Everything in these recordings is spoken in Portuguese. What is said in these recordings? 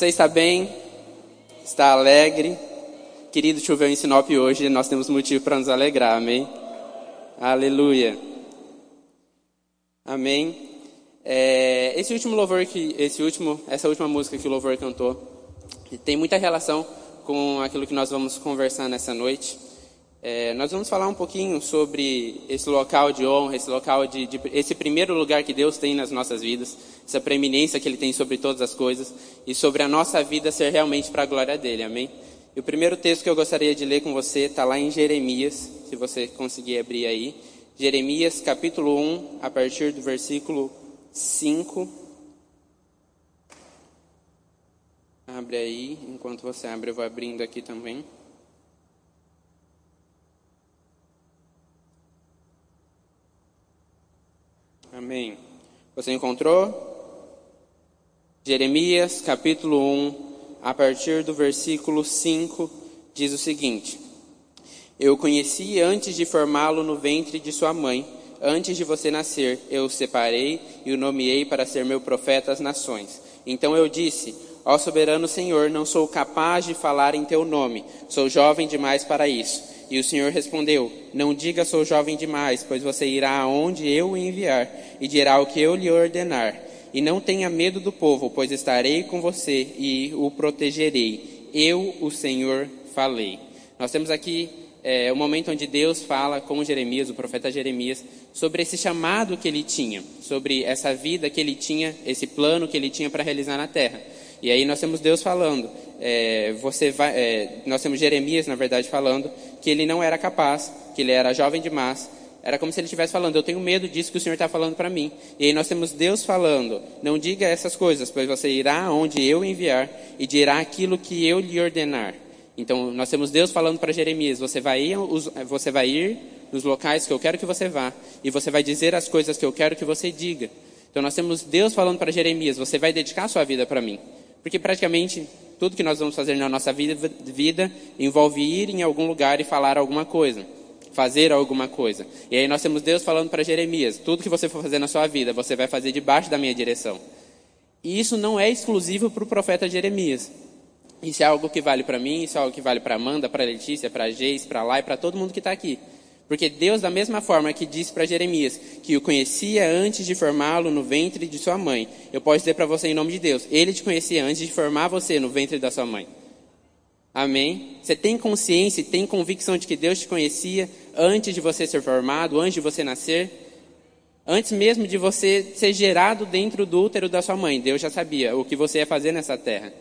Você está bem? Está alegre? Querido, choveu em Sinop hoje, nós temos motivo para nos alegrar, amém? Aleluia. Amém. É, esse último louvor que, esse último, essa última música que o louvor cantou, tem muita relação com aquilo que nós vamos conversar nessa noite. É, nós vamos falar um pouquinho sobre esse local de honra, esse local de, de, esse primeiro lugar que Deus tem nas nossas vidas, essa preeminência que Ele tem sobre todas as coisas e sobre a nossa vida ser realmente para a glória dele. Amém? E o primeiro texto que eu gostaria de ler com você está lá em Jeremias, se você conseguir abrir aí. Jeremias, capítulo 1, a partir do versículo 5. Abre aí, enquanto você abre, eu vou abrindo aqui também. Amém. Você encontrou? Jeremias, capítulo 1, a partir do versículo 5, diz o seguinte: Eu conheci antes de formá-lo no ventre de sua mãe, antes de você nascer, eu o separei e o nomeei para ser meu profeta às nações. Então eu disse: Ó soberano Senhor, não sou capaz de falar em teu nome, sou jovem demais para isso. E o Senhor respondeu: Não diga sou jovem demais, pois você irá aonde eu o enviar e dirá o que eu lhe ordenar. E não tenha medo do povo, pois estarei com você e o protegerei. Eu, o Senhor, falei. Nós temos aqui é, o momento onde Deus fala com Jeremias, o profeta Jeremias, sobre esse chamado que ele tinha, sobre essa vida que ele tinha, esse plano que ele tinha para realizar na terra. E aí nós temos Deus falando, é, você vai, é, nós temos Jeremias, na verdade, falando que ele não era capaz, que ele era jovem demais, era como se ele estivesse falando, eu tenho medo disso que o Senhor está falando para mim. E aí nós temos Deus falando, não diga essas coisas, pois você irá onde eu enviar e dirá aquilo que eu lhe ordenar. Então nós temos Deus falando para Jeremias, você vai, ir, você vai ir nos locais que eu quero que você vá e você vai dizer as coisas que eu quero que você diga. Então nós temos Deus falando para Jeremias, você vai dedicar sua vida para mim. Porque praticamente tudo que nós vamos fazer na nossa vida, vida envolve ir em algum lugar e falar alguma coisa fazer alguma coisa. E aí nós temos Deus falando para Jeremias: tudo que você for fazer na sua vida, você vai fazer debaixo da minha direção. E isso não é exclusivo para o profeta Jeremias. Isso é algo que vale para mim, isso é algo que vale para Amanda, para Letícia, para Geis, para e para todo mundo que está aqui. Porque Deus, da mesma forma que disse para Jeremias que o conhecia antes de formá-lo no ventre de sua mãe, eu posso dizer para você em nome de Deus: Ele te conhecia antes de formar você no ventre da sua mãe. Amém? Você tem consciência e tem convicção de que Deus te conhecia antes de você ser formado, antes de você nascer? Antes mesmo de você ser gerado dentro do útero da sua mãe, Deus já sabia o que você ia fazer nessa terra.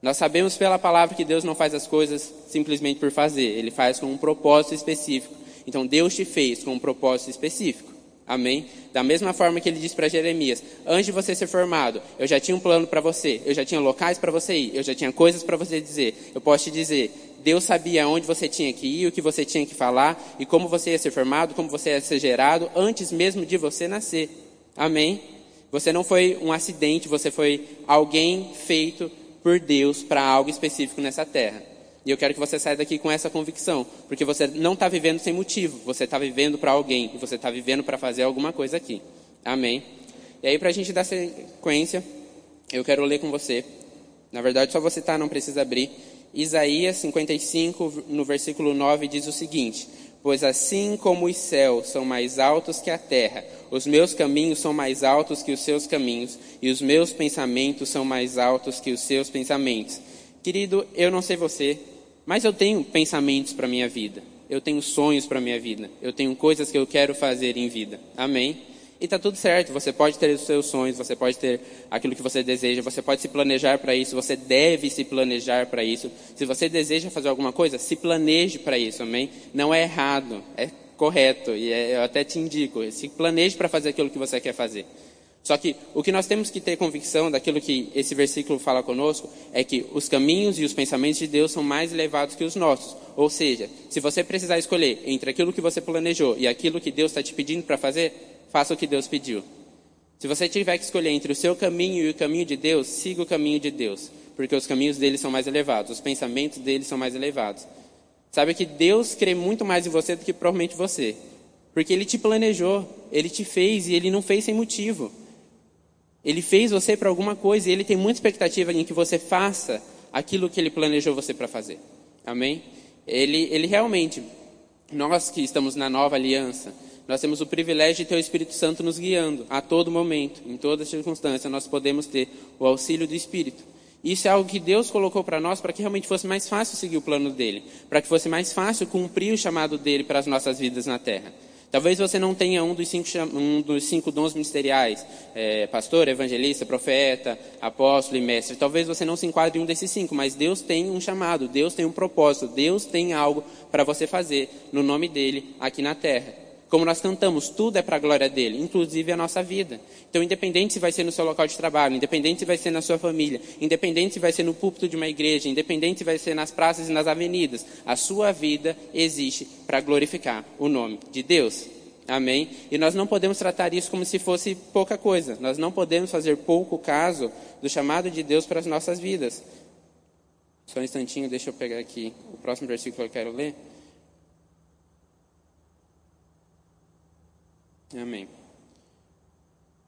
Nós sabemos pela palavra que Deus não faz as coisas simplesmente por fazer, Ele faz com um propósito específico. Então Deus te fez com um propósito específico. Amém? Da mesma forma que ele disse para Jeremias: Antes de você ser formado, eu já tinha um plano para você, eu já tinha locais para você ir, eu já tinha coisas para você dizer. Eu posso te dizer: Deus sabia onde você tinha que ir, o que você tinha que falar e como você ia ser formado, como você ia ser gerado, antes mesmo de você nascer. Amém? Você não foi um acidente, você foi alguém feito por Deus para algo específico nessa terra. E eu quero que você saia daqui com essa convicção, porque você não está vivendo sem motivo, você está vivendo para alguém, e você está vivendo para fazer alguma coisa aqui. Amém? E aí, para a gente dar sequência, eu quero ler com você. Na verdade, só você tá, não precisa abrir. Isaías 55, no versículo 9, diz o seguinte: Pois assim como os céus são mais altos que a terra, os meus caminhos são mais altos que os seus caminhos, e os meus pensamentos são mais altos que os seus pensamentos. Querido, eu não sei você, mas eu tenho pensamentos para minha vida. Eu tenho sonhos para minha vida. Eu tenho coisas que eu quero fazer em vida. Amém? E está tudo certo. Você pode ter os seus sonhos, você pode ter aquilo que você deseja, você pode se planejar para isso, você deve se planejar para isso. Se você deseja fazer alguma coisa, se planeje para isso, amém? Não é errado, é correto. E é, eu até te indico, se planeje para fazer aquilo que você quer fazer. Só que o que nós temos que ter convicção daquilo que esse versículo fala conosco é que os caminhos e os pensamentos de Deus são mais elevados que os nossos. Ou seja, se você precisar escolher entre aquilo que você planejou e aquilo que Deus está te pedindo para fazer, faça o que Deus pediu. Se você tiver que escolher entre o seu caminho e o caminho de Deus, siga o caminho de Deus, porque os caminhos dele são mais elevados, os pensamentos dele são mais elevados. Sabe que Deus crê muito mais em você do que provavelmente você, porque ele te planejou, ele te fez e ele não fez sem motivo. Ele fez você para alguma coisa e ele tem muita expectativa em que você faça aquilo que ele planejou você para fazer. Amém? Ele, ele realmente, nós que estamos na nova aliança, nós temos o privilégio de ter o Espírito Santo nos guiando a todo momento, em toda circunstância, nós podemos ter o auxílio do Espírito. Isso é algo que Deus colocou para nós para que realmente fosse mais fácil seguir o plano dele, para que fosse mais fácil cumprir o chamado dele para as nossas vidas na terra. Talvez você não tenha um dos cinco, um dos cinco dons ministeriais, é, pastor, evangelista, profeta, apóstolo e mestre. Talvez você não se enquadre em um desses cinco, mas Deus tem um chamado, Deus tem um propósito, Deus tem algo para você fazer no nome dele aqui na terra. Como nós cantamos, tudo é para a glória dele, inclusive a nossa vida. Então, independente se vai ser no seu local de trabalho, independente se vai ser na sua família, independente se vai ser no púlpito de uma igreja, independente se vai ser nas praças e nas avenidas, a sua vida existe para glorificar o nome de Deus. Amém? E nós não podemos tratar isso como se fosse pouca coisa. Nós não podemos fazer pouco caso do chamado de Deus para as nossas vidas. Só um instantinho, deixa eu pegar aqui o próximo versículo que eu quero ler. Amém.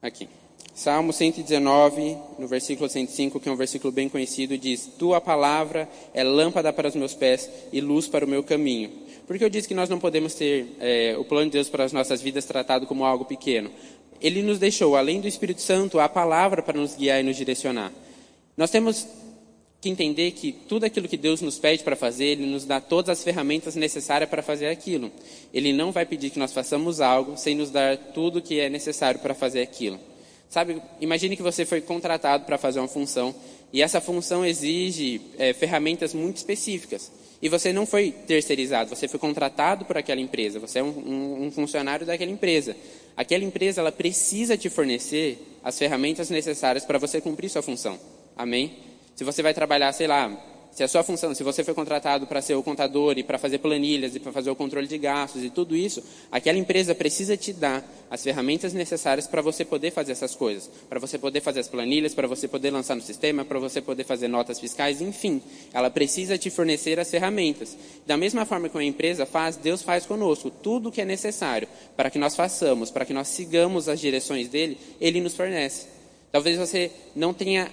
Aqui. Salmo 119, no versículo 105, que é um versículo bem conhecido, diz: Tua palavra é lâmpada para os meus pés e luz para o meu caminho. Porque eu disse que nós não podemos ter é, o plano de Deus para as nossas vidas tratado como algo pequeno. Ele nos deixou, além do Espírito Santo, a palavra para nos guiar e nos direcionar. Nós temos que entender que tudo aquilo que Deus nos pede para fazer, Ele nos dá todas as ferramentas necessárias para fazer aquilo. Ele não vai pedir que nós façamos algo sem nos dar tudo que é necessário para fazer aquilo. Sabe, imagine que você foi contratado para fazer uma função e essa função exige é, ferramentas muito específicas. E você não foi terceirizado, você foi contratado por aquela empresa, você é um, um, um funcionário daquela empresa. Aquela empresa ela precisa te fornecer as ferramentas necessárias para você cumprir sua função. Amém? Se você vai trabalhar, sei lá, se a sua função, se você foi contratado para ser o contador e para fazer planilhas e para fazer o controle de gastos e tudo isso, aquela empresa precisa te dar as ferramentas necessárias para você poder fazer essas coisas, para você poder fazer as planilhas, para você poder lançar no sistema, para você poder fazer notas fiscais, enfim, ela precisa te fornecer as ferramentas. Da mesma forma que uma empresa faz, Deus faz conosco tudo o que é necessário para que nós façamos, para que nós sigamos as direções dele, ele nos fornece. Talvez você não tenha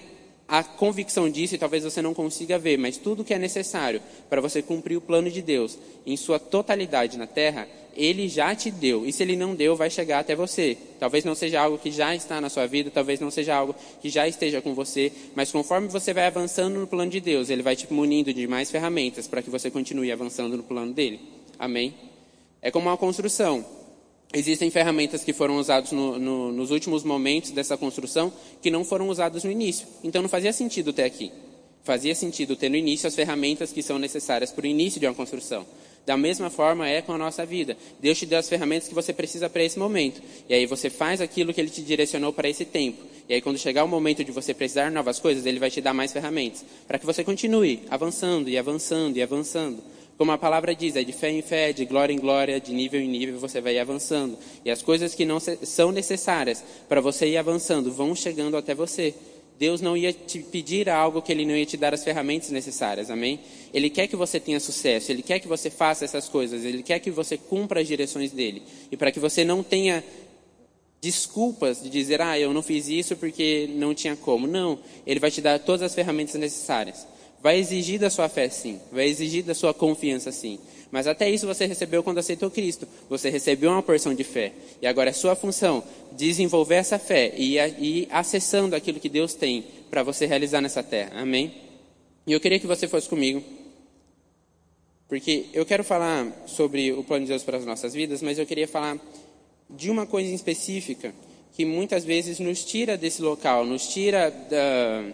a convicção disso e talvez você não consiga ver, mas tudo que é necessário para você cumprir o plano de Deus em sua totalidade na terra, ele já te deu. E se ele não deu, vai chegar até você. Talvez não seja algo que já está na sua vida, talvez não seja algo que já esteja com você, mas conforme você vai avançando no plano de Deus, ele vai te munindo de mais ferramentas para que você continue avançando no plano dele. Amém? É como uma construção. Existem ferramentas que foram usadas no, no, nos últimos momentos dessa construção que não foram usadas no início. Então não fazia sentido ter aqui. Fazia sentido ter no início as ferramentas que são necessárias para o início de uma construção. Da mesma forma é com a nossa vida. Deus te deu as ferramentas que você precisa para esse momento. E aí você faz aquilo que Ele te direcionou para esse tempo. E aí quando chegar o momento de você precisar de novas coisas, Ele vai te dar mais ferramentas. Para que você continue avançando e avançando e avançando. Como a palavra diz, é de fé em fé, de glória em glória, de nível em nível, você vai avançando. E as coisas que não são necessárias para você ir avançando vão chegando até você. Deus não ia te pedir algo que Ele não ia te dar as ferramentas necessárias, amém? Ele quer que você tenha sucesso, Ele quer que você faça essas coisas, Ele quer que você cumpra as direções dEle. E para que você não tenha desculpas de dizer, ah, eu não fiz isso porque não tinha como. Não, Ele vai te dar todas as ferramentas necessárias. Vai exigir da sua fé, sim. Vai exigir da sua confiança, sim. Mas até isso você recebeu quando aceitou Cristo. Você recebeu uma porção de fé. E agora é sua função desenvolver essa fé e ir acessando aquilo que Deus tem para você realizar nessa terra. Amém? E eu queria que você fosse comigo. Porque eu quero falar sobre o plano de Deus para as nossas vidas, mas eu queria falar de uma coisa em específica que muitas vezes nos tira desse local, nos tira da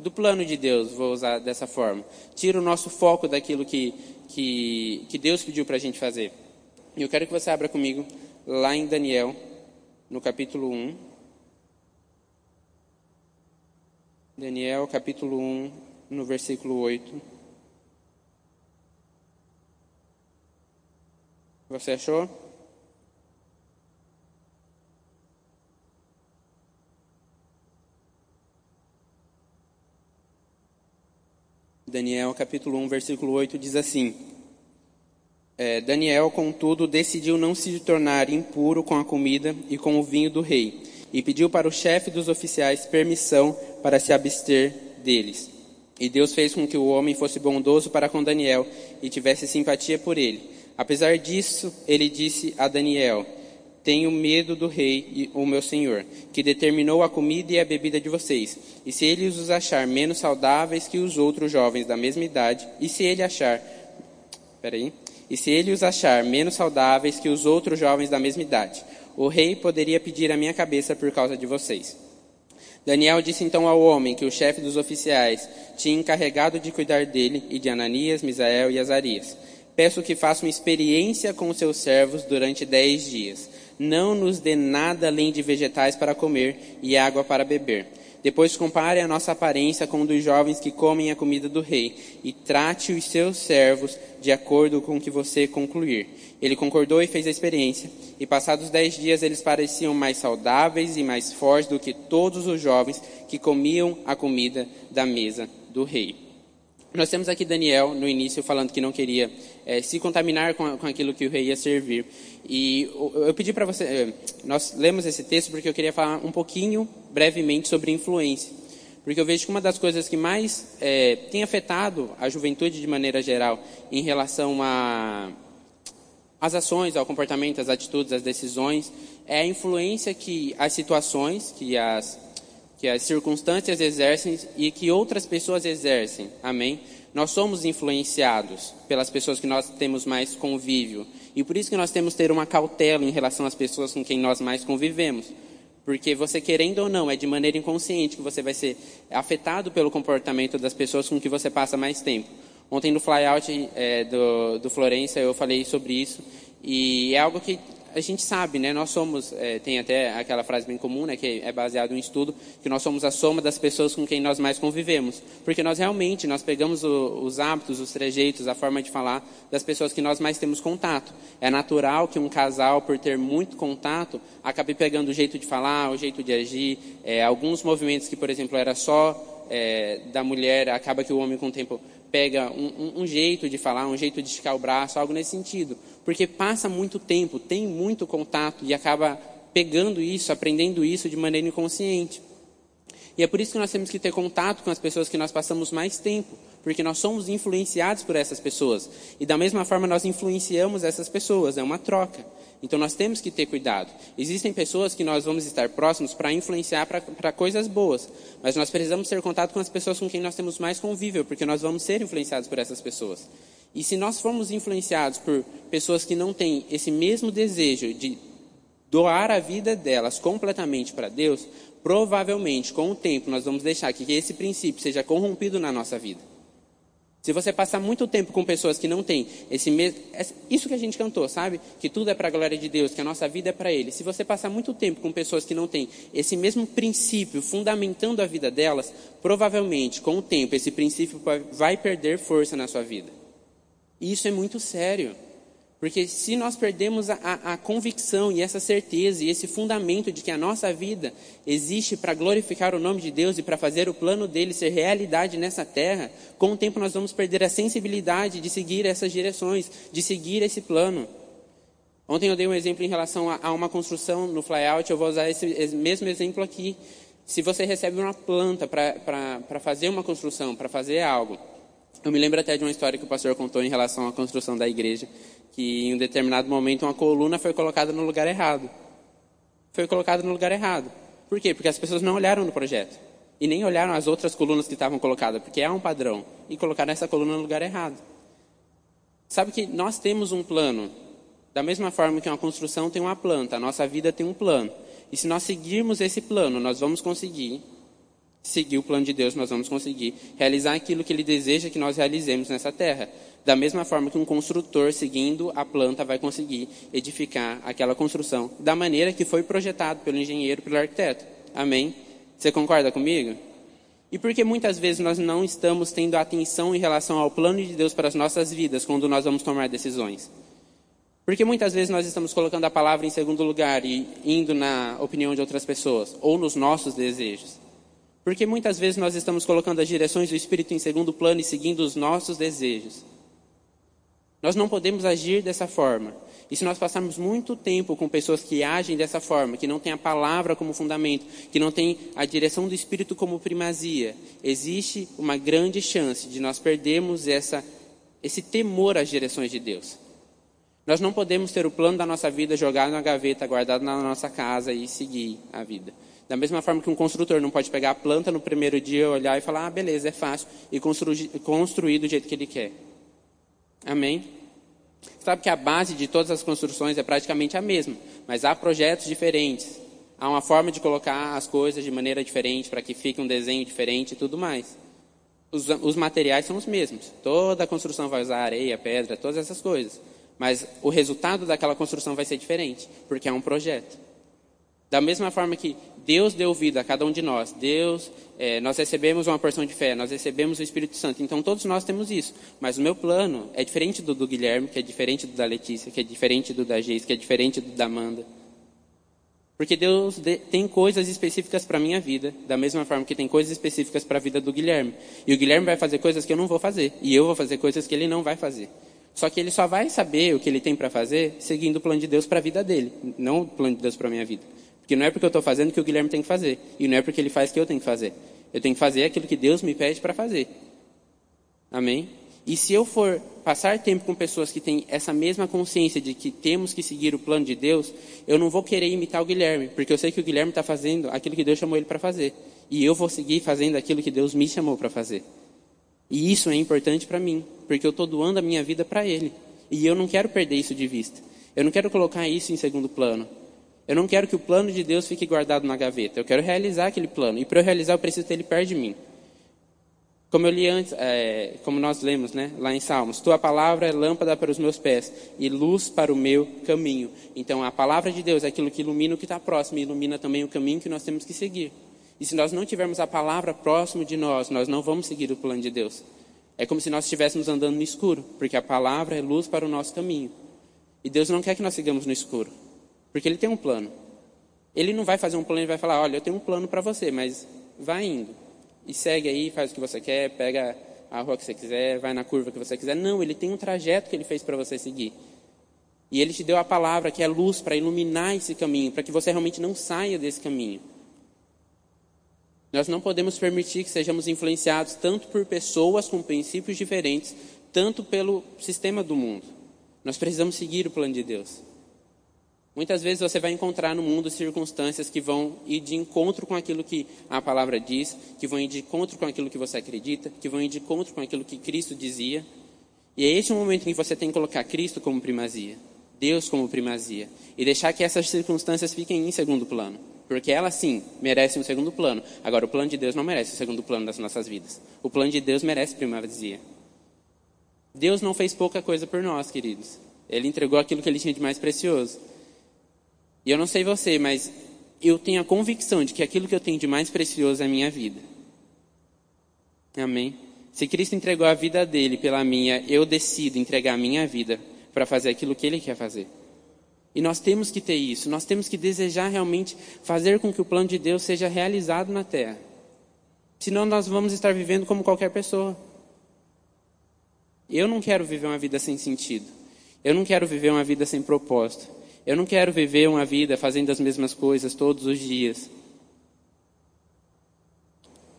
do plano de Deus, vou usar dessa forma. Tira o nosso foco daquilo que, que, que Deus pediu para a gente fazer. E eu quero que você abra comigo lá em Daniel, no capítulo 1. Daniel, capítulo 1, no versículo 8. Você achou? Daniel capítulo 1, versículo 8 diz assim: é, Daniel, contudo, decidiu não se tornar impuro com a comida e com o vinho do rei, e pediu para o chefe dos oficiais permissão para se abster deles. E Deus fez com que o homem fosse bondoso para com Daniel e tivesse simpatia por ele. Apesar disso, ele disse a Daniel: Tenho medo do rei, o meu senhor, que determinou a comida e a bebida de vocês. E se ele os achar menos saudáveis que os outros jovens da mesma idade, e se ele achar. Peraí. E se ele os achar menos saudáveis que os outros jovens da mesma idade, o rei poderia pedir a minha cabeça por causa de vocês. Daniel disse então ao homem que o chefe dos oficiais tinha encarregado de cuidar dele e de Ananias, Misael e Azarias. Peço que faça uma experiência com os seus servos durante dez dias. Não nos dê nada além de vegetais para comer e água para beber. Depois compare a nossa aparência com dos jovens que comem a comida do rei e trate os seus servos de acordo com o que você concluir. Ele concordou e fez a experiência. E passados dez dias eles pareciam mais saudáveis e mais fortes do que todos os jovens que comiam a comida da mesa do rei. Nós temos aqui Daniel no início falando que não queria é, se contaminar com, com, aquilo que o rei ia servir. E eu pedi para você, eh, nós lemos esse texto porque eu queria falar um pouquinho, brevemente, sobre influência. Porque eu vejo que uma das coisas que mais é, tem afetado a juventude de maneira geral em relação as ações, ao comportamento, às atitudes, às decisões, é a influência que as situações, que as que as circunstâncias exercem e que outras pessoas exercem. Amém? Nós somos influenciados pelas pessoas que nós temos mais convívio. E por isso que nós temos que ter uma cautela em relação às pessoas com quem nós mais convivemos. Porque você querendo ou não, é de maneira inconsciente que você vai ser afetado pelo comportamento das pessoas com que você passa mais tempo. Ontem no flyout é, do, do Florença eu falei sobre isso. E é algo que a gente sabe, né? Nós somos, é, tem até aquela frase bem comum, né? Que é baseado em um estudo, que nós somos a soma das pessoas com quem nós mais convivemos. Porque nós realmente, nós pegamos o, os hábitos, os trejeitos, a forma de falar das pessoas que nós mais temos contato. É natural que um casal, por ter muito contato, acabe pegando o jeito de falar, o jeito de agir. É, alguns movimentos que, por exemplo, era só é, da mulher, acaba que o homem com o tempo pega um, um, um, jeito de falar, um jeito de esticar o braço, algo nesse sentido. Porque passa muito tempo, tem muito contato e acaba pegando isso, aprendendo isso de maneira inconsciente. E é por isso que nós temos que ter contato com as pessoas que nós passamos mais tempo, porque nós somos influenciados por essas pessoas. E da mesma forma nós influenciamos essas pessoas, é uma troca. Então nós temos que ter cuidado. Existem pessoas que nós vamos estar próximos para influenciar para coisas boas, mas nós precisamos ter contato com as pessoas com quem nós temos mais convívio, porque nós vamos ser influenciados por essas pessoas. E se nós formos influenciados por pessoas que não têm esse mesmo desejo de doar a vida delas completamente para Deus, provavelmente com o tempo nós vamos deixar que esse princípio seja corrompido na nossa vida. Se você passar muito tempo com pessoas que não têm esse mesmo. Isso que a gente cantou, sabe? Que tudo é para a glória de Deus, que a nossa vida é para Ele. Se você passar muito tempo com pessoas que não têm esse mesmo princípio fundamentando a vida delas, provavelmente, com o tempo, esse princípio vai perder força na sua vida. E isso é muito sério. Porque se nós perdemos a, a, a, convicção e essa certeza e esse fundamento de que a nossa vida existe para glorificar o nome de Deus e para fazer o plano dele ser realidade nessa terra, com o tempo nós vamos perder a sensibilidade de seguir essas direções, de seguir esse plano. Ontem eu dei um exemplo em relação a, a uma construção no flyout, eu vou usar esse, esse mesmo exemplo aqui. Se você recebe uma planta para fazer uma construção, para fazer algo, eu me lembro até de uma história que o pastor contou em relação à construção da igreja que em um determinado momento uma coluna foi colocada no lugar errado. Foi colocada no lugar errado. Por quê? Porque as pessoas não olharam no projeto. E nem olharam as outras colunas que estavam colocadas, porque é um padrão. E colocaram essa coluna no lugar errado. Sabe que nós temos um plano. Da mesma forma que uma construção tem uma planta, a nossa vida tem um plano. E se nós seguirmos esse plano, nós vamos conseguir seguir o plano de Deus, nós vamos conseguir realizar aquilo que Ele deseja que nós realizemos nessa terra. Da mesma forma que um construtor, seguindo a planta, vai conseguir edificar aquela construção da maneira que foi projetado pelo engenheiro, pelo arquiteto. Amém? Você concorda comigo? E por que muitas vezes nós não estamos tendo atenção em relação ao plano de Deus para as nossas vidas quando nós vamos tomar decisões? Porque muitas vezes nós estamos colocando a palavra em segundo lugar e indo na opinião de outras pessoas ou nos nossos desejos. Porque muitas vezes nós estamos colocando as direções do Espírito em segundo plano e seguindo os nossos desejos. Nós não podemos agir dessa forma. E se nós passarmos muito tempo com pessoas que agem dessa forma, que não têm a palavra como fundamento, que não têm a direção do Espírito como primazia, existe uma grande chance de nós perdermos essa, esse temor às direções de Deus. Nós não podemos ter o plano da nossa vida jogado na gaveta, guardado na nossa casa e seguir a vida. Da mesma forma que um construtor não pode pegar a planta no primeiro dia, olhar e falar, ah, beleza, é fácil, e construir, construir do jeito que ele quer. Amém? Sabe que a base de todas as construções é praticamente a mesma, mas há projetos diferentes. Há uma forma de colocar as coisas de maneira diferente para que fique um desenho diferente e tudo mais. Os, os materiais são os mesmos. Toda a construção vai usar areia, pedra, todas essas coisas. Mas o resultado daquela construção vai ser diferente, porque é um projeto. Da mesma forma que Deus deu vida a cada um de nós, Deus, é, nós recebemos uma porção de fé, nós recebemos o Espírito Santo, então todos nós temos isso. Mas o meu plano é diferente do do Guilherme, que é diferente do da Letícia, que é diferente do da Geis, que é diferente do da Amanda. Porque Deus tem coisas específicas para minha vida, da mesma forma que tem coisas específicas para a vida do Guilherme. E o Guilherme vai fazer coisas que eu não vou fazer, e eu vou fazer coisas que ele não vai fazer. Só que ele só vai saber o que ele tem para fazer seguindo o plano de Deus para a vida dele, não o plano de Deus para a minha vida. Porque não é porque eu estou fazendo que o Guilherme tem que fazer. E não é porque ele faz que eu tenho que fazer. Eu tenho que fazer aquilo que Deus me pede para fazer. Amém? E se eu for passar tempo com pessoas que têm essa mesma consciência de que temos que seguir o plano de Deus, eu não vou querer imitar o Guilherme, porque eu sei que o Guilherme está fazendo aquilo que Deus chamou ele para fazer. E eu vou seguir fazendo aquilo que Deus me chamou para fazer. E isso é importante para mim, porque eu estou doando a minha vida para Ele. E eu não quero perder isso de vista. Eu não quero colocar isso em segundo plano. Eu não quero que o plano de Deus fique guardado na gaveta. Eu quero realizar aquele plano. E para eu realizar, eu preciso ter ele perto de mim. Como eu li antes, é, como nós lemos né, lá em Salmos, tua palavra é lâmpada para os meus pés e luz para o meu caminho. Então, a palavra de Deus é aquilo que ilumina o que está próximo e ilumina também o caminho que nós temos que seguir. E se nós não tivermos a palavra próximo de nós, nós não vamos seguir o plano de Deus. É como se nós estivéssemos andando no escuro, porque a palavra é luz para o nosso caminho. E Deus não quer que nós sigamos no escuro. Porque ele tem um plano. Ele não vai fazer um plano e vai falar, olha, eu tenho um plano para você, mas vai indo. E segue aí, faz o que você quer, pega a rua que você quiser, vai na curva que você quiser. Não, ele tem um trajeto que ele fez para você seguir. E ele te deu a palavra que é luz para iluminar esse caminho, para que você realmente não saia desse caminho. Nós não podemos permitir que sejamos influenciados tanto por pessoas com princípios diferentes, tanto pelo sistema do mundo. Nós precisamos seguir o plano de Deus. Muitas vezes você vai encontrar no mundo circunstâncias que vão ir de encontro com aquilo que a palavra diz, que vão ir de encontro com aquilo que você acredita, que vão ir de encontro com aquilo que Cristo dizia. E é esse o momento em que você tem que colocar Cristo como primazia, Deus como primazia, e deixar que essas circunstâncias fiquem em segundo plano. Porque elas sim merecem um segundo plano. Agora, o plano de Deus não merece o segundo plano das nossas vidas. O plano de Deus merece primazia. Deus não fez pouca coisa por nós, queridos. Ele entregou aquilo que ele tinha de mais precioso. E eu não sei você, mas eu tenho a convicção de que aquilo que eu tenho de mais precioso é a minha vida. Amém? Se Cristo entregou a vida dele pela minha, eu decido entregar a minha vida para fazer aquilo que ele quer fazer. E nós temos que ter isso, nós temos que desejar realmente fazer com que o plano de Deus seja realizado na terra. Senão nós vamos estar vivendo como qualquer pessoa. Eu não quero viver uma vida sem sentido. Eu não quero viver uma vida sem propósito. Eu não quero viver uma vida fazendo as mesmas coisas todos os dias.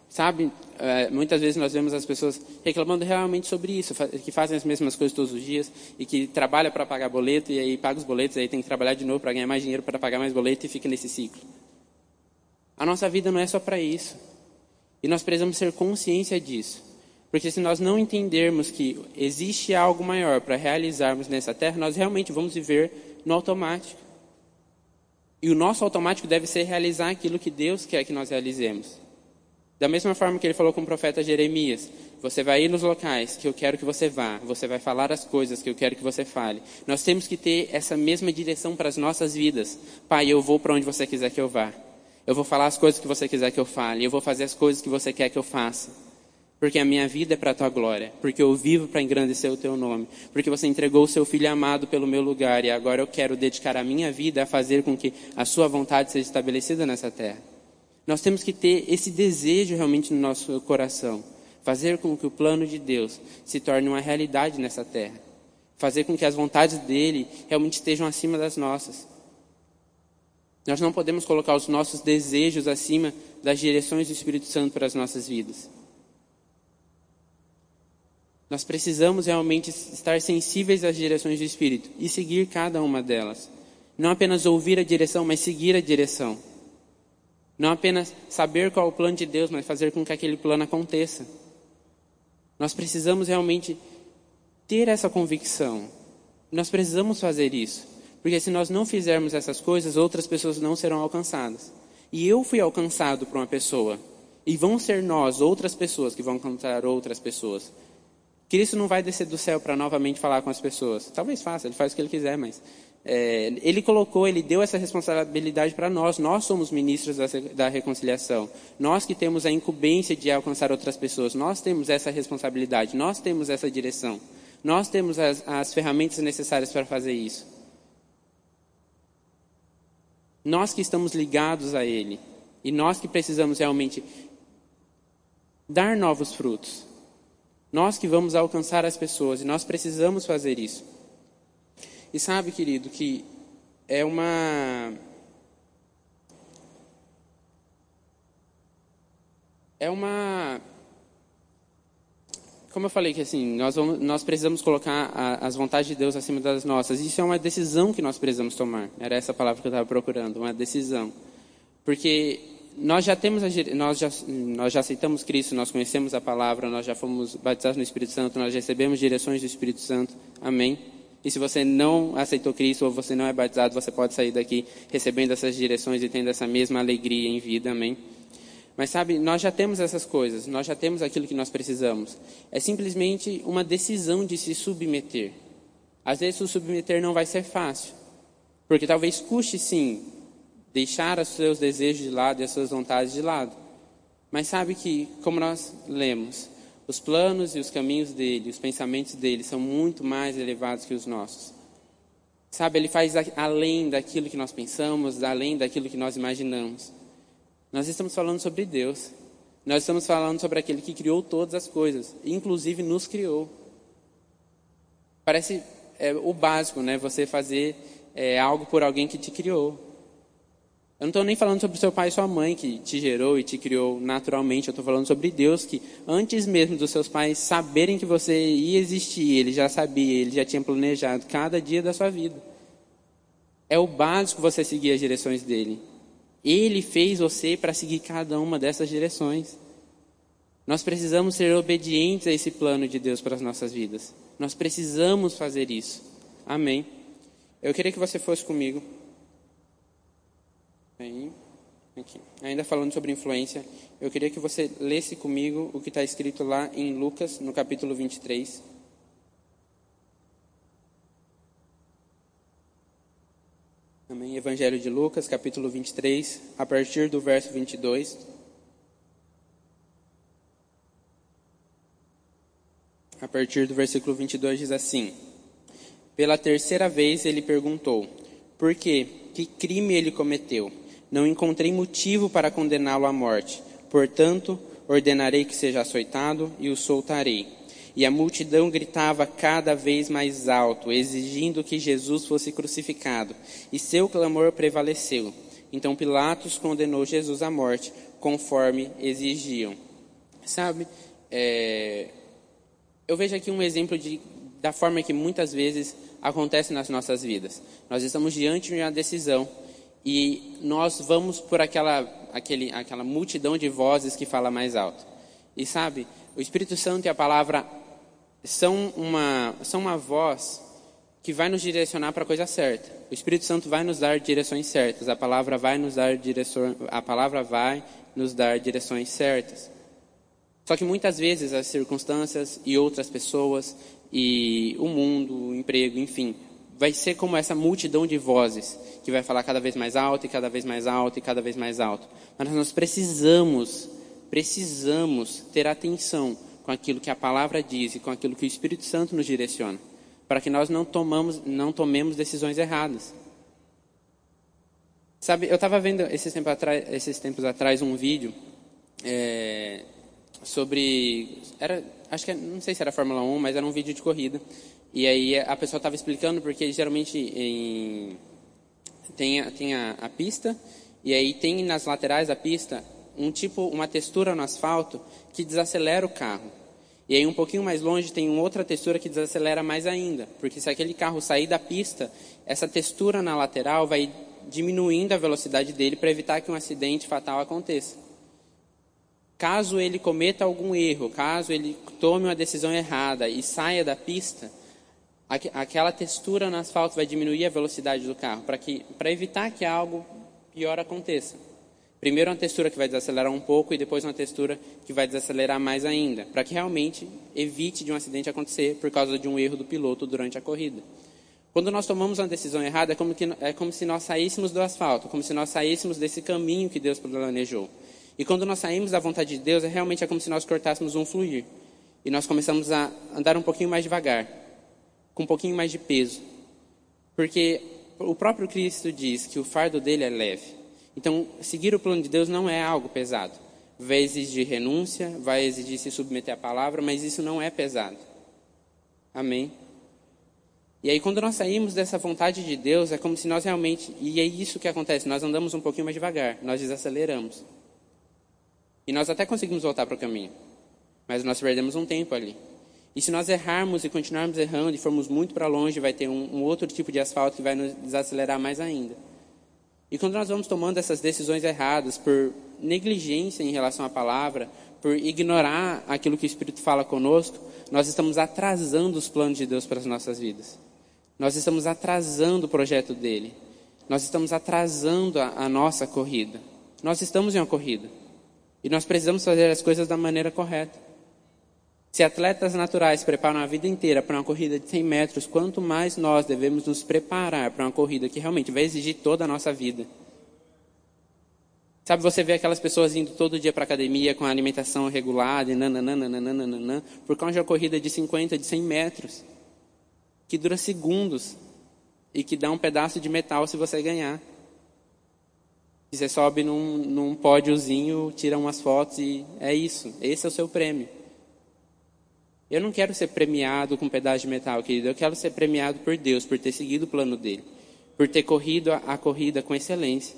Sabe, é, muitas vezes nós vemos as pessoas reclamando realmente sobre isso, que fazem as mesmas coisas todos os dias e que trabalham para pagar boleto e aí paga os boletos, aí tem que trabalhar de novo para ganhar mais dinheiro para pagar mais boleto e fica nesse ciclo. A nossa vida não é só para isso. E nós precisamos ter consciência disso. Porque se nós não entendermos que existe algo maior para realizarmos nessa terra, nós realmente vamos viver no automático. E o nosso automático deve ser realizar aquilo que Deus quer que nós realizemos. Da mesma forma que ele falou com o profeta Jeremias: Você vai ir nos locais que eu quero que você vá, você vai falar as coisas que eu quero que você fale. Nós temos que ter essa mesma direção para as nossas vidas. Pai, eu vou para onde você quiser que eu vá. Eu vou falar as coisas que você quiser que eu fale. Eu vou fazer as coisas que você quer que eu faça porque a minha vida é para a tua glória, porque eu vivo para engrandecer o teu nome, porque você entregou o seu filho amado pelo meu lugar e agora eu quero dedicar a minha vida a fazer com que a sua vontade seja estabelecida nessa terra. Nós temos que ter esse desejo realmente no nosso coração, fazer com que o plano de Deus se torne uma realidade nessa terra, fazer com que as vontades dele realmente estejam acima das nossas. Nós não podemos colocar os nossos desejos acima das direções do Espírito Santo para as nossas vidas. Nós precisamos realmente estar sensíveis às direções do Espírito e seguir cada uma delas. Não apenas ouvir a direção, mas seguir a direção. Não apenas saber qual é o plano de Deus, mas fazer com que aquele plano aconteça. Nós precisamos realmente ter essa convicção. Nós precisamos fazer isso. Porque se nós não fizermos essas coisas, outras pessoas não serão alcançadas. E eu fui alcançado por uma pessoa. E vão ser nós, outras pessoas, que vão alcançar outras pessoas. Cristo não vai descer do céu para novamente falar com as pessoas. Talvez faça, ele faz o que ele quiser, mas é, ele colocou, ele deu essa responsabilidade para nós. Nós somos ministros da, da, reconciliação. Nós que temos a incumbência de alcançar outras pessoas. Nós temos essa responsabilidade. Nós temos essa direção. Nós temos as, as ferramentas necessárias para fazer isso. Nós que estamos ligados a Ele. E nós que precisamos realmente dar novos frutos. Nós que vamos alcançar as pessoas e nós precisamos fazer isso. E sabe, querido, que é uma. É uma. Como eu falei que assim, nós, vamos, nós precisamos colocar a, as vontades de Deus acima das nossas. Isso é uma decisão que nós precisamos tomar. Era essa palavra que eu estava procurando, uma decisão. Porque nós já temos nós já nós já aceitamos Cristo, nós conhecemos a palavra, nós já fomos batizados no Espírito Santo, nós recebemos direções do Espírito Santo. Amém. E se você não aceitou Cristo ou você não é batizado, você pode sair daqui recebendo essas direções e tendo essa mesma alegria em vida. Amém. Mas sabe, nós já temos essas coisas, nós já temos aquilo que nós precisamos. É simplesmente uma decisão de se submeter. Às vezes o submeter não vai ser fácil, porque talvez custe sim deixar os seus desejos de lado e as suas vontades de lado. Mas sabe que, como nós lemos, os planos e os caminhos dele, os pensamentos dele são muito mais elevados que os nossos. Sabe, ele faz além daquilo que nós pensamos, além daquilo que nós imaginamos. Nós estamos falando sobre Deus. Nós estamos falando sobre aquele que criou todas as coisas, inclusive nos criou. Parece é, o básico, né? Você fazer é, algo por alguém que te criou. Eu não estou nem falando sobre seu pai e sua mãe que te gerou e te criou naturalmente. Eu estou falando sobre Deus que, antes mesmo dos seus pais saberem que você ia existir, ele já sabia, ele já tinha planejado cada dia da sua vida. É o básico você seguir as direções dele. Ele fez você para seguir cada uma dessas direções. Nós precisamos ser obedientes a esse plano de Deus para as nossas vidas. Nós precisamos fazer isso. Amém. Eu queria que você fosse comigo. Aí, aqui. Ainda falando sobre influência, eu queria que você lesse comigo o que está escrito lá em Lucas, no capítulo 23. Amém. Evangelho de Lucas, capítulo 23, a partir do verso 22. A partir do versículo 22 diz assim: Pela terceira vez ele perguntou: Por quê? Que crime ele cometeu? Não encontrei motivo para condená-lo à morte. Portanto, ordenarei que seja açoitado e o soltarei. E a multidão gritava cada vez mais alto, exigindo que Jesus fosse crucificado. E seu clamor prevaleceu. Então Pilatos condenou Jesus à morte, conforme exigiam. Sabe, é, eu vejo aqui um exemplo de, da forma que muitas vezes acontece nas nossas vidas. Nós estamos diante de uma decisão e nós vamos por aquela, aquele, aquela multidão de vozes que fala mais alto. E sabe, o Espírito Santo e a palavra são uma, são uma voz que vai nos direcionar para a coisa certa. O Espírito Santo vai nos dar direções certas. A palavra vai nos dar direção, a palavra vai nos dar direções certas. Só que muitas vezes as circunstâncias e outras pessoas e o mundo, o emprego, enfim, vai ser como essa multidão de vozes que vai falar cada vez mais alto e cada vez mais alto e cada vez mais alto. Mas nós precisamos, precisamos ter atenção com aquilo que a palavra diz e com aquilo que o Espírito Santo nos direciona, para que nós não tomamos, não tomemos decisões erradas. Sabe, eu estava vendo esses tempos atrás, esses tempos atrás um vídeo é, sobre era acho que não sei se era Fórmula 1, mas era um vídeo de corrida. E aí a pessoa estava explicando porque geralmente em, tem, a, tem a, a pista e aí tem nas laterais da pista um tipo, uma textura no asfalto que desacelera o carro. E aí um pouquinho mais longe tem outra textura que desacelera mais ainda, porque se aquele carro sair da pista, essa textura na lateral vai diminuindo a velocidade dele para evitar que um acidente fatal aconteça. Caso ele cometa algum erro, caso ele tome uma decisão errada e saia da pista, aquela textura no asfalto vai diminuir a velocidade do carro, para evitar que algo pior aconteça. Primeiro uma textura que vai desacelerar um pouco e depois uma textura que vai desacelerar mais ainda, para que realmente evite de um acidente acontecer por causa de um erro do piloto durante a corrida. Quando nós tomamos uma decisão errada, é como, que, é como se nós saíssemos do asfalto, como se nós saíssemos desse caminho que Deus planejou. E quando nós saímos da vontade de Deus, é realmente é como se nós cortássemos um fluir. E nós começamos a andar um pouquinho mais devagar, com um pouquinho mais de peso. Porque o próprio Cristo diz que o fardo dele é leve. Então, seguir o plano de Deus não é algo pesado. Vai exigir renúncia, vai exigir se submeter à palavra, mas isso não é pesado. Amém? E aí, quando nós saímos dessa vontade de Deus, é como se nós realmente. E é isso que acontece: nós andamos um pouquinho mais devagar, nós desaceleramos. E nós até conseguimos voltar para o caminho, mas nós perdemos um tempo ali. E se nós errarmos e continuarmos errando e formos muito para longe, vai ter um, um, outro tipo de asfalto que vai nos desacelerar mais ainda. E quando nós vamos tomando essas decisões erradas por negligência em relação à palavra, por ignorar aquilo que o Espírito fala conosco, nós estamos atrasando os planos de Deus para as nossas vidas. Nós estamos atrasando o projeto dele. Nós estamos atrasando a, a nossa corrida. Nós estamos em uma corrida. E nós precisamos fazer as coisas da maneira correta. Se atletas naturais preparam a vida inteira para uma corrida de 100 metros, quanto mais nós devemos nos preparar para uma corrida que realmente vai exigir toda a nossa vida. Sabe, você vê aquelas pessoas indo todo dia para academia com a alimentação regulada e nananana, por causa de uma corrida de 50, de 100 metros, que dura segundos e que dá um pedaço de metal se você ganhar. E você sobe num, num pódiozinho, tira umas fotos e é isso. Esse é o seu prêmio. Eu não quero ser premiado com um pedaço de metal, querido. Eu quero ser premiado por Deus, por ter seguido o plano dele, por ter corrido a, a corrida com excelência.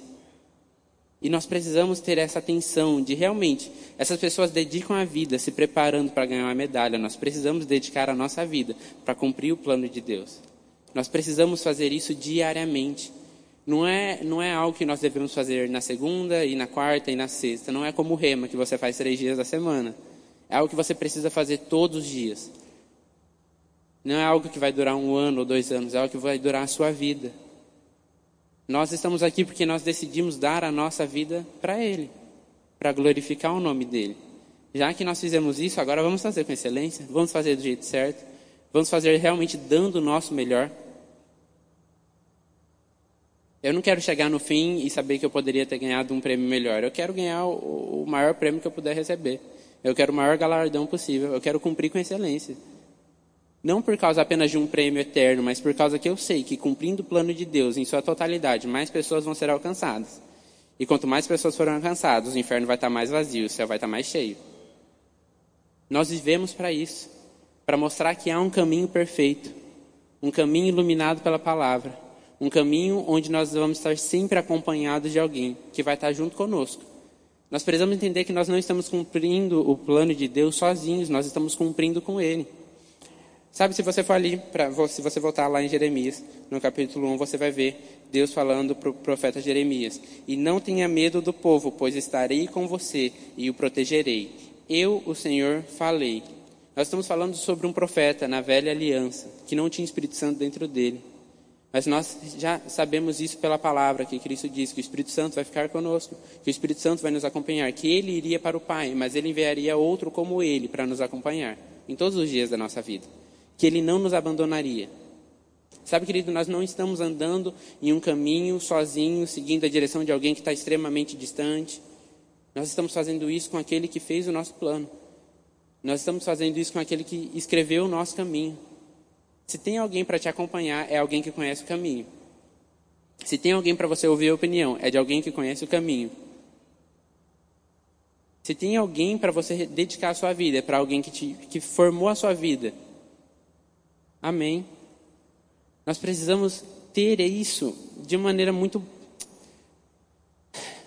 E nós precisamos ter essa atenção de realmente, essas pessoas dedicam a vida se preparando para ganhar uma medalha. Nós precisamos dedicar a nossa vida para cumprir o plano de Deus. Nós precisamos fazer isso diariamente. Não é, não é algo que nós devemos fazer na segunda e na quarta e na sexta. Não é como o rema que você faz três dias da semana. É algo que você precisa fazer todos os dias. Não é algo que vai durar um ano ou dois anos. É algo que vai durar a sua vida. Nós estamos aqui porque nós decidimos dar a nossa vida para Ele, para glorificar o nome dEle. Já que nós fizemos isso, agora vamos fazer com excelência, vamos fazer do jeito certo, vamos fazer realmente dando o nosso melhor. Eu não quero chegar no fim e saber que eu poderia ter ganhado um prêmio melhor. Eu quero ganhar o, maior prêmio que eu puder receber. Eu quero o maior galardão possível. Eu quero cumprir com excelência. Não por causa apenas de um prêmio eterno, mas por causa que eu sei que cumprindo o plano de Deus em sua totalidade, mais pessoas vão ser alcançadas. E quanto mais pessoas forem alcançadas, o inferno vai estar mais vazio, o céu vai estar mais cheio. Nós vivemos para isso, para mostrar que há um caminho perfeito, um caminho iluminado pela palavra, um caminho onde nós vamos estar sempre acompanhados de alguém que vai estar junto conosco. Nós precisamos entender que nós não estamos cumprindo o plano de Deus sozinhos, nós estamos cumprindo com Ele. Sabe, se você for ali, pra, se você voltar lá em Jeremias, no capítulo 1, você vai ver Deus falando para o profeta Jeremias: E não tenha medo do povo, pois estarei com você e o protegerei. Eu, o Senhor, falei. Nós estamos falando sobre um profeta na velha aliança, que não tinha Espírito Santo dentro dele. Mas nós já sabemos isso pela palavra que Cristo diz, que o Espírito Santo vai ficar conosco, que o Espírito Santo vai nos acompanhar, que ele iria para o Pai, mas ele enviaria outro como ele para nos acompanhar em todos os dias da nossa vida, que ele não nos abandonaria. Sabe, querido, nós não estamos andando em um caminho sozinho, seguindo a direção de alguém que está extremamente distante. Nós estamos fazendo isso com aquele que fez o nosso plano. Nós estamos fazendo isso com aquele que escreveu o nosso caminho. Se tem alguém para te acompanhar, é alguém que conhece o caminho. Se tem alguém para você ouvir a opinião, é de alguém que conhece o caminho. Se tem alguém para você dedicar a sua vida, é para alguém que, te, que formou a sua vida. Amém. Nós precisamos ter isso de maneira muito,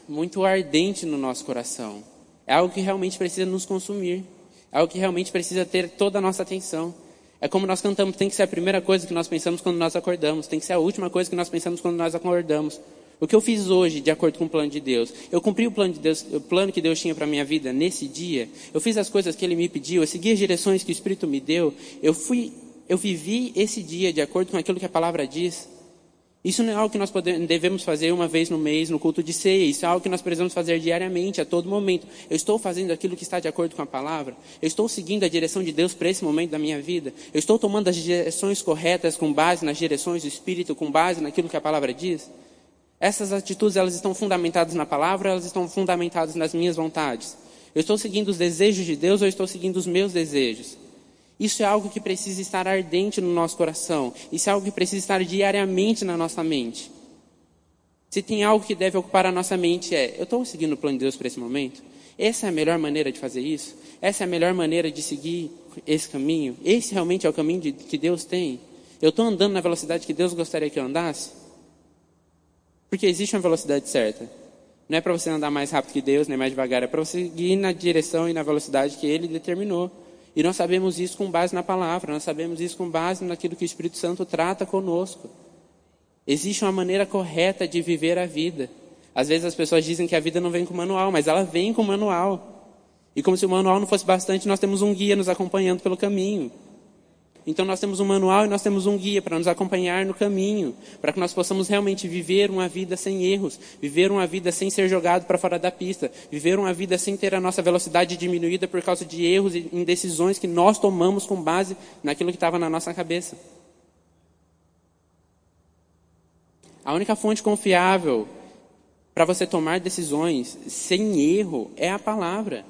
muito ardente no nosso coração. É algo que realmente precisa nos consumir. É algo que realmente precisa ter toda a nossa atenção. É como nós cantamos, tem que ser a primeira coisa que nós pensamos quando nós acordamos, tem que ser a última coisa que nós pensamos quando nós acordamos. O que eu fiz hoje, de acordo com o plano de Deus? Eu cumpri o plano, de Deus, o plano que Deus tinha para a minha vida nesse dia. Eu fiz as coisas que Ele me pediu, eu segui as direções que o Espírito me deu. Eu fui, eu vivi esse dia de acordo com aquilo que a palavra diz. Isso não é algo que nós devemos fazer uma vez no mês no culto de ceia. Isso é algo que nós precisamos fazer diariamente, a todo momento. Eu estou fazendo aquilo que está de acordo com a palavra. Eu estou seguindo a direção de Deus para esse momento da minha vida. Eu estou tomando as direções corretas com base nas direções do Espírito, com base naquilo que a palavra diz. Essas atitudes elas estão fundamentadas na palavra, elas estão fundamentadas nas minhas vontades. Eu estou seguindo os desejos de Deus ou eu estou seguindo os meus desejos? Isso é algo que precisa estar ardente no nosso coração. Isso é algo que precisa estar diariamente na nossa mente. Se tem algo que deve ocupar a nossa mente é: eu estou seguindo o plano de Deus para esse momento? Essa é a melhor maneira de fazer isso? Essa é a melhor maneira de seguir esse caminho? Esse realmente é o caminho de, que Deus tem? Eu estou andando na velocidade que Deus gostaria que eu andasse? Porque existe uma velocidade certa. Não é para você andar mais rápido que Deus, nem mais devagar. É para você ir na direção e na velocidade que Ele determinou. E nós sabemos isso com base na palavra. Nós sabemos isso com base naquilo que o Espírito Santo trata conosco. Existe uma maneira correta de viver a vida. Às vezes as pessoas dizem que a vida não vem com manual, mas ela vem com manual. E como se o manual não fosse bastante, nós temos um guia nos acompanhando pelo caminho. Então nós temos um manual e nós temos um guia para nos acompanhar no caminho, para que nós possamos realmente viver uma vida sem erros, viver uma vida sem ser jogado para fora da pista, viver uma vida sem ter a nossa velocidade diminuída por causa de erros e indecisões que nós tomamos com base naquilo que estava na nossa cabeça. A única fonte confiável para você tomar decisões sem erro é a palavra.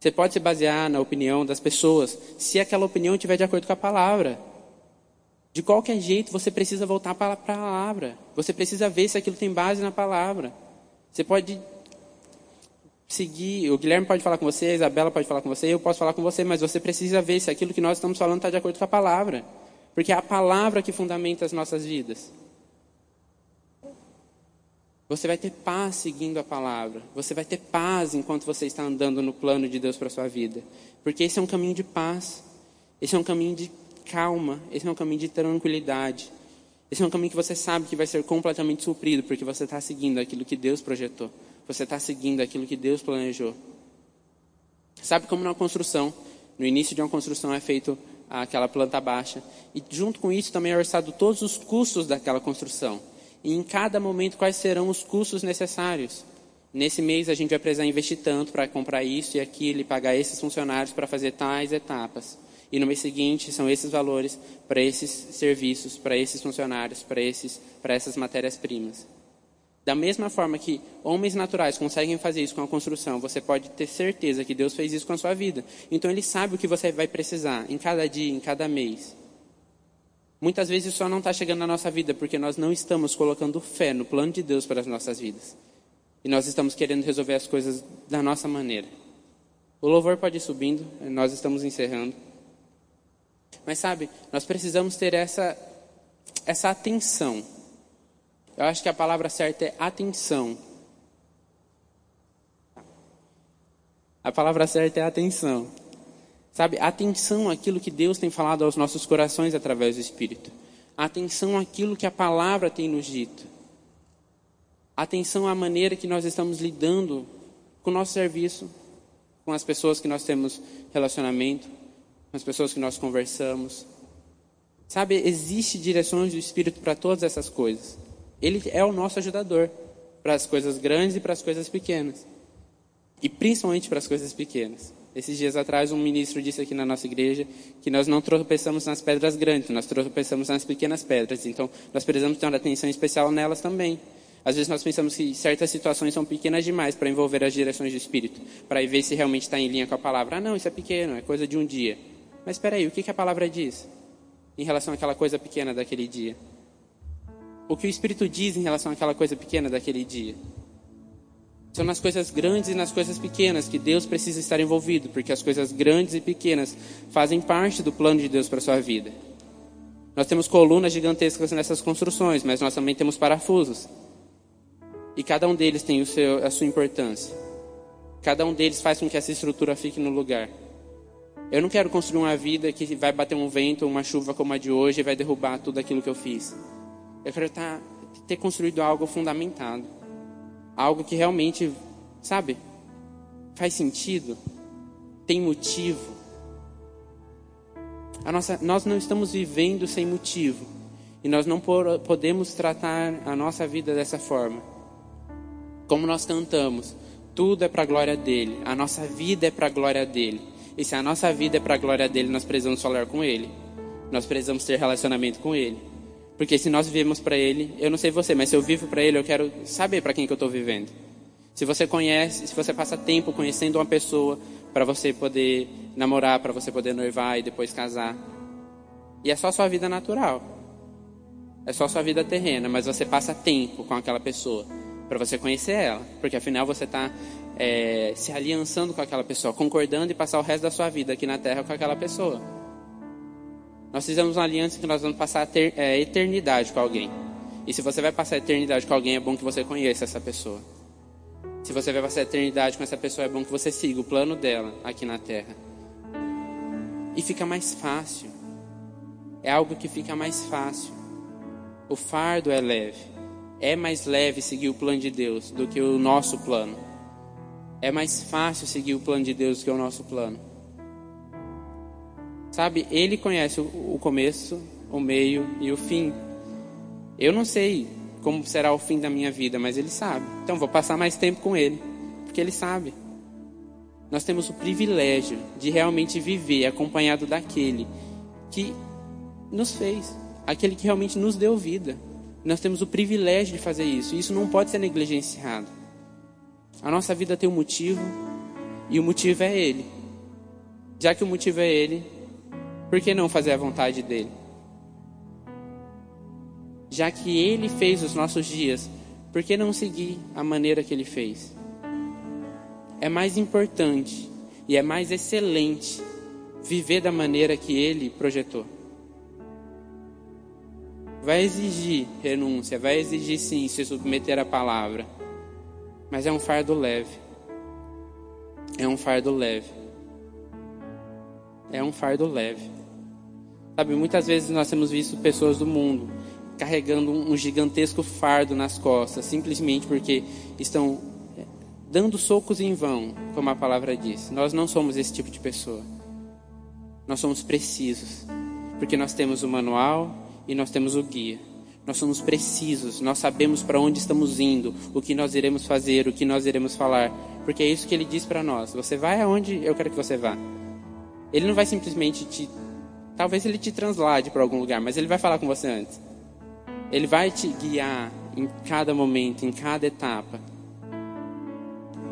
Você pode se basear na opinião das pessoas, se aquela opinião estiver de acordo com a palavra. De qualquer jeito, você precisa voltar para a palavra. Você precisa ver se aquilo tem base na palavra. Você pode seguir, o Guilherme pode falar com você, a Isabela pode falar com você, eu posso falar com você, mas você precisa ver se aquilo que nós estamos falando está de acordo com a palavra. Porque é a palavra que fundamenta as nossas vidas. Você vai ter paz seguindo a palavra. Você vai ter paz enquanto você está andando no plano de Deus para a sua vida. Porque esse é um caminho de paz. Esse é um caminho de calma. Esse é um caminho de tranquilidade. Esse é um caminho que você sabe que vai ser completamente suprido, porque você está seguindo aquilo que Deus projetou. Você está seguindo aquilo que Deus planejou. Sabe como na construção, no início de uma construção é feito aquela planta baixa. E junto com isso também é orçado todos os custos daquela construção e em cada momento quais serão os custos necessários. Nesse mês a gente vai precisar investir tanto para comprar isso e aquilo e pagar esses funcionários para fazer tais etapas. E no mês seguinte são esses valores para esses serviços, para esses funcionários, para esses, para essas matérias-primas. Da mesma forma que homens naturais conseguem fazer isso com a construção, você pode ter certeza que Deus fez isso com a sua vida. Então Ele sabe o que você vai precisar em cada dia, em cada mês. Muitas vezes só não está chegando na nossa vida porque nós não estamos colocando fé no plano de Deus para as nossas vidas. E nós estamos querendo resolver as coisas da nossa maneira. O louvor pode ir subindo, nós estamos encerrando. Mas sabe, nós precisamos ter essa, essa atenção. Eu acho que a palavra certa é atenção. A palavra certa é atenção. Sabe, atenção àquilo que Deus tem falado aos nossos corações através do Espírito. Atenção àquilo que a palavra tem nos dito. Atenção à maneira que nós estamos lidando com o nosso serviço, com as pessoas que nós temos relacionamento, com as pessoas que nós conversamos. Sabe, existe direções do Espírito para todas essas coisas. Ele é o nosso ajudador para as coisas grandes e para as coisas pequenas. E principalmente para as coisas pequenas. Esses dias atrás, um ministro disse aqui na nossa igreja que nós não tropeçamos nas pedras grandes, nós tropeçamos nas pequenas pedras. Então, nós precisamos ter uma atenção especial nelas também. Às vezes nós pensamos que certas situações são pequenas demais para envolver as direções do Espírito, para ver se realmente está em linha com a palavra. Ah, não, isso é pequeno, é coisa de um dia. Mas espera aí, o que, que a palavra diz em relação àquela coisa pequena daquele dia? O que o Espírito diz em relação àquela coisa pequena daquele dia? São nas coisas grandes e nas coisas pequenas que Deus precisa estar envolvido, porque as coisas grandes e pequenas fazem parte do plano de Deus para a sua vida. Nós temos colunas gigantescas nessas construções, mas nós também temos parafusos. E cada um deles tem seu, a sua importância. Cada um deles faz com que essa estrutura fique no lugar. Eu não quero construir uma vida que vai bater um vento, uma chuva como a de hoje e vai derrubar tudo aquilo que eu fiz. Eu quero tá, ter construído algo fundamentado. Algo que realmente, sabe, faz sentido, tem motivo. A nossa, nós não estamos vivendo sem motivo. E nós não podemos tratar a nossa vida dessa forma. Como nós cantamos, tudo é para a glória dele. A nossa vida é para a glória dele. E se a nossa vida é para a glória dele, nós precisamos falar com ele. Nós precisamos ter relacionamento com ele. Porque se nós vivemos para Ele, eu não sei você, mas se eu vivo para Ele, eu quero saber para quem que eu estou vivendo. Se você conhece, se você passa tempo conhecendo uma pessoa para você poder namorar, para você poder noivar e depois casar, e é só sua vida natural, é só sua vida terrena, mas você passa tempo com aquela pessoa para você conhecer ela, porque afinal você está é, se aliançando com aquela pessoa, concordando e passar o resto da sua vida aqui na Terra com aquela pessoa. Nós fizemos uma aliança que nós vamos passar ter, é, eternidade com alguém. E se você vai passar a eternidade com alguém, é bom que você conheça essa pessoa. Se você vai passar a eternidade com essa pessoa, é bom que você siga o plano dela aqui na terra. E fica mais fácil. É algo que fica mais fácil. O fardo é leve. É mais leve seguir o plano de Deus do que o nosso plano. É mais fácil seguir o plano de Deus do que o nosso plano. Sabe, ele conhece o começo, o meio e o fim. Eu não sei como será o fim da minha vida, mas ele sabe. Então vou passar mais tempo com ele, porque ele sabe. Nós temos o privilégio de realmente viver acompanhado daquele que nos fez, aquele que realmente nos deu vida. Nós temos o privilégio de fazer isso, e isso não pode ser negligenciado. A nossa vida tem um motivo, e o motivo é Ele. Já que o motivo é Ele, por que não fazer a vontade dele? Já que ele fez os nossos dias, por que não seguir a maneira que ele fez? É mais importante e é mais excelente viver da maneira que ele projetou. Vai exigir renúncia, vai exigir sim se submeter à palavra, mas é um fardo leve. É um fardo leve. É um fardo leve. Sabe, muitas vezes nós temos visto pessoas do mundo carregando um gigantesco fardo nas costas, simplesmente porque estão eh, dando socos em vão, como a palavra diz. Nós não somos esse tipo de pessoa. Nós somos precisos, porque nós temos o manual e nós temos o guia. Nós somos precisos, nós sabemos para onde estamos indo, o que nós iremos fazer, o que nós iremos falar, porque é isso que ele diz para nós. Você vai aonde eu quero que você vá. Ele não vai simplesmente te Talvez ele te translade para algum lugar, mas ele vai falar com você antes. Ele vai te guiar em cada momento, em cada etapa.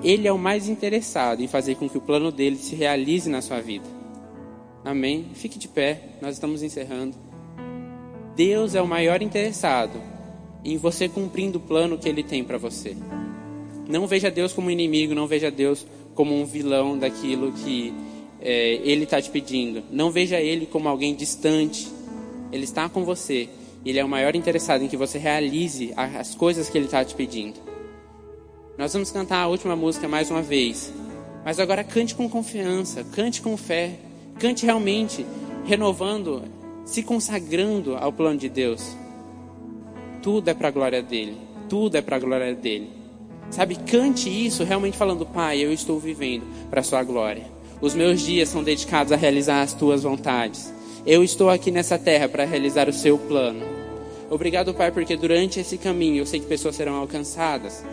Ele é o mais interessado em fazer com que o plano dele se realize na sua vida. Amém? Fique de pé, nós estamos encerrando. Deus é o maior interessado em você cumprindo o plano que ele tem para você. Não veja Deus como inimigo, não veja Deus como um vilão daquilo que é, Ele está te pedindo. Não veja Ele como alguém distante. Ele está com você. Ele é o maior interessado em que você realize as coisas que Ele está te pedindo. Nós vamos cantar a última música mais uma vez. Mas agora cante com confiança, cante com fé, cante realmente, renovando, se consagrando ao plano de Deus. Tudo é para a glória dele. Tudo é para a glória dele. Sabe, cante isso realmente falando, Pai, eu estou vivendo para a sua glória. Os meus dias são dedicados a realizar as tuas vontades. Eu estou aqui nessa terra para realizar o seu plano. Obrigado, Pai, porque durante esse caminho eu sei que pessoas serão alcançadas.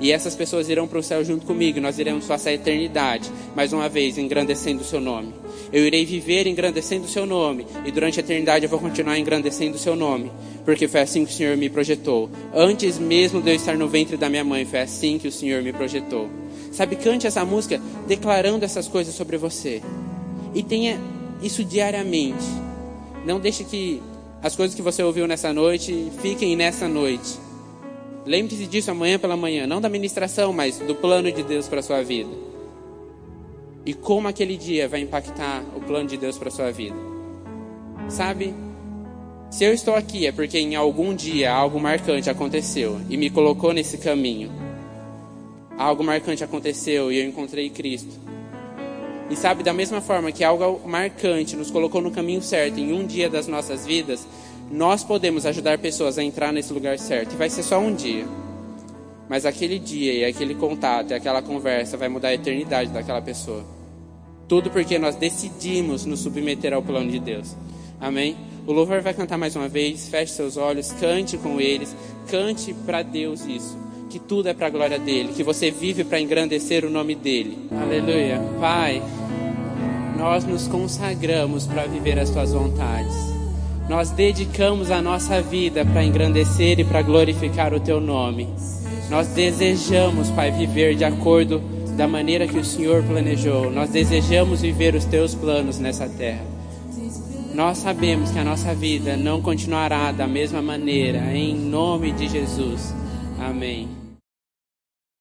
E essas pessoas irão para o céu junto comigo. Nós iremos passar a eternidade, mais uma vez, engrandecendo o seu nome. Eu irei viver engrandecendo o seu nome. E durante a eternidade eu vou continuar engrandecendo o seu nome. Porque foi assim que o Senhor me projetou. Antes mesmo de eu estar no ventre da minha mãe, foi assim que o Senhor me projetou. Sabe, cante essa música declarando essas coisas sobre você. E tenha isso diariamente. Não deixe que as coisas que você ouviu nessa noite fiquem nessa noite. Lembre-se disso amanhã pela manhã, não da ministração, mas do plano de Deus para sua vida. E como aquele dia vai impactar o plano de Deus para sua vida. Sabe? Se eu estou aqui é porque em algum dia algo marcante aconteceu e me colocou nesse caminho. Algo marcante aconteceu e eu encontrei Cristo. E sabe, da mesma forma que algo marcante nos colocou no caminho certo em um dia das nossas vidas, nós podemos ajudar pessoas a entrar nesse lugar certo. E vai ser só um dia. Mas aquele dia e aquele contato e aquela conversa vai mudar a eternidade daquela pessoa. Tudo porque nós decidimos nos submeter ao plano de Deus. Amém? O louvor vai cantar mais uma vez. Feche seus olhos, cante com eles. Cante para Deus isso. Que tudo é para a glória dele. Que você vive para engrandecer o nome dele. Aleluia. Pai, nós nos consagramos para viver as tuas vontades. Nós dedicamos a nossa vida para engrandecer e para glorificar o teu nome. Nós desejamos, Pai, viver de acordo da maneira que o Senhor planejou. Nós desejamos viver os teus planos nessa terra. Nós sabemos que a nossa vida não continuará da mesma maneira, em nome de Jesus. Amém.